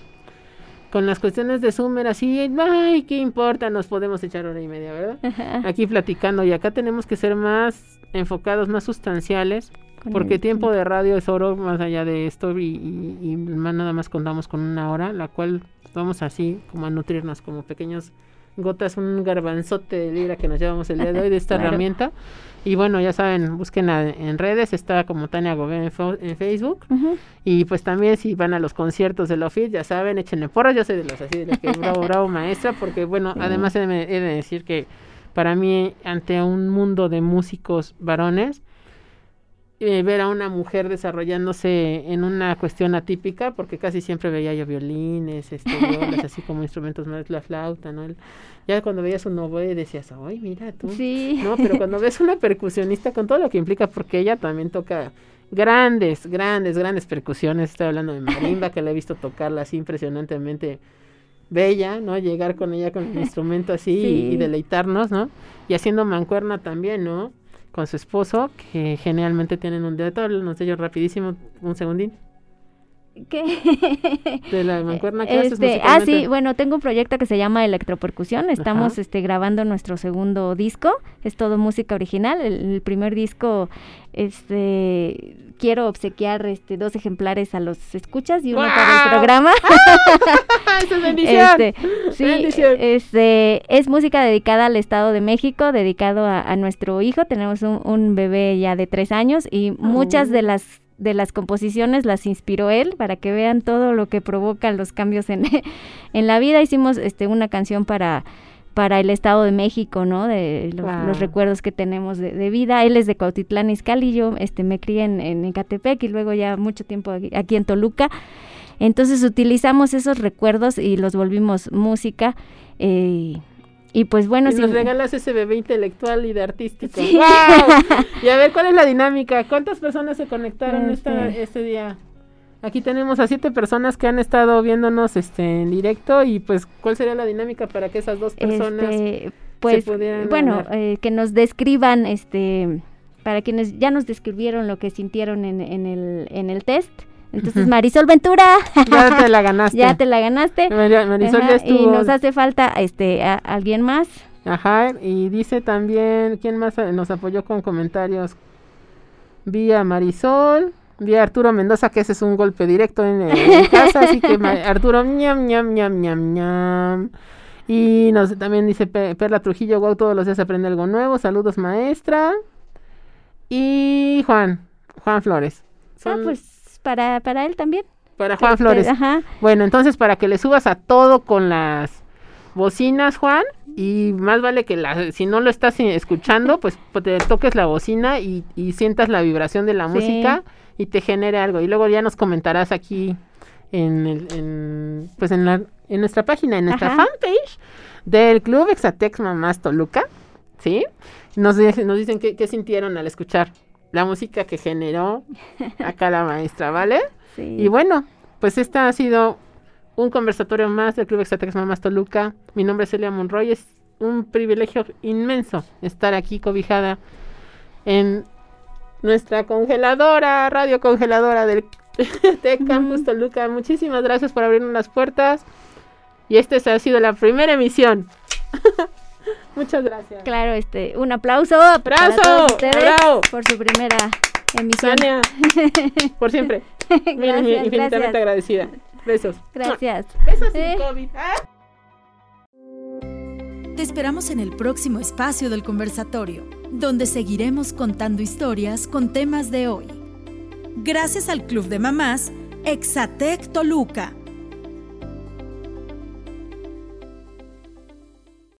Con las cuestiones de era así, ay, ¿qué importa? Nos podemos echar hora y media, ¿verdad? Ajá. Aquí platicando y acá tenemos que ser más enfocados, más sustanciales, Con porque el tiempo de radio es oro más allá de esto y, y- y más nada más contamos con una hora, la cual vamos así como a nutrirnos como pequeños gotas, un garbanzote de libra que nos llevamos el día de hoy de esta Claro. herramienta. Y bueno, ya saben, busquen en redes, está como Tania Gobea en, en Facebook. Ujú. Y pues también si van a los conciertos de la OFIT, ya saben, échenle porras, yo soy de los así, de las que bravo, bravo maestra, porque bueno, Sí. además he de, he de decir que para mí, ante un mundo de músicos varones, eh, ver a una mujer desarrollándose en una cuestión atípica, porque casi siempre veía yo violines, este, violas, así como instrumentos más, la flauta, ¿no? El- ya cuando veías un oboe decías, ay, mira tú. Sí. No, pero cuando ves una percusionista con todo lo que implica, porque ella también toca grandes, grandes, grandes percusiones. Estoy hablando de marimba, que la he visto tocarla así impresionantemente bella, ¿no? Llegar con ella con el instrumento así y- deleitarnos, ¿no? Y haciendo mancuerna también, ¿no? Con su esposo, que generalmente tienen un dedo, no sé yo rapidísimo, un segundín, ¿Qué? de la mancuerna que Este, ah, sí, bueno, tengo un proyecto que se llama Electropercusión. Estamos Ajá. este, grabando nuestro segundo disco. Es todo música original. El, el primer disco, este, quiero obsequiar este, dos ejemplares a los escuchas y uno para el programa. ¡Ah, esa es bendición! Este, sí, Bendición. este, es música dedicada al Estado de México, dedicado a, a nuestro hijo. Tenemos un, un bebé ya de tres años y muchas de las de las composiciones las inspiró él para que vean todo lo que provocan los cambios en, en la vida. Hicimos este una canción para para el Estado de México, ¿no? De los, recuerdos que tenemos de, de vida. Él es de Cuautitlán Izcalli, yo este, me crié en, en Ecatepec y luego ya mucho tiempo aquí, aquí en Toluca. Entonces utilizamos esos recuerdos y los volvimos música. eh, y pues bueno, y si- nos regalas ese bebé intelectual y de artístico. Sí. Y a ver, ¿cuál es la dinámica? ¿Cuántas personas se conectaron esta, Este. este día? Aquí tenemos a siete personas que han estado viéndonos este en directo y pues ¿cuál sería la dinámica para que esas dos personas este, pues pudieran bueno, eh, que nos describan, este, para quienes ya nos describieron lo que sintieron en, en el, en el test. Entonces. Marisol Ventura, ya te la ganaste? ya te la ganaste. Marisol Ajá, ya y estuvo. nos hace falta este a- alguien más. Ajá, y dice también, ¿quién más eh, nos apoyó con comentarios? Vía Marisol, vía Arturo Mendoza, que ese es un golpe directo en, en casa, así que Arturo, ñam, ñam, ñam, ñam, ñam. Y nos también dice Pe- Perla Trujillo, wow, todos los días aprende algo nuevo, saludos maestra. Y Juan, Juan Flores. Ah, Son pues para, para él también. para Juan Este, Flores. Ajá. Bueno, entonces para que le subas a todo con las bocinas, Juan, y más vale que la, si no lo estás eh, escuchando, pues pues, te toques la bocina y, y sientas la vibración de la Sí. música y te genere algo. Y luego ya nos comentarás aquí en, el, en, pues en, la, en nuestra página, en nuestra Ajá. fanpage del Club Exatex Mamás Toluca, ¿sí? Nos, nos dicen qué, sintieron al escuchar la música que generó acá la maestra, ¿vale? Sí. Y bueno, pues este ha sido un conversatorio más del Club Exatex Mamás Toluca. Mi nombre es Celia Monroy. Es un privilegio inmenso estar aquí cobijada en nuestra congeladora, radio congeladora del Tec Campus Toluca. Muchísimas gracias por abrirnos las puertas. Y esta ha sido la primera emisión. Muchas gracias. Claro, este, un aplauso para ¡Aplauso! todos ustedes ¡Bravo! por su primera emisión. Tania, por siempre. Mil- mil- gracias, infinitamente gracias. agradecida. Besos. Gracias. Besos sin Eh. COVID. ¡Ah! Te esperamos en el próximo espacio del conversatorio, donde seguiremos contando historias con temas de hoy. Gracias al Club de Mamás Exatec Toluca.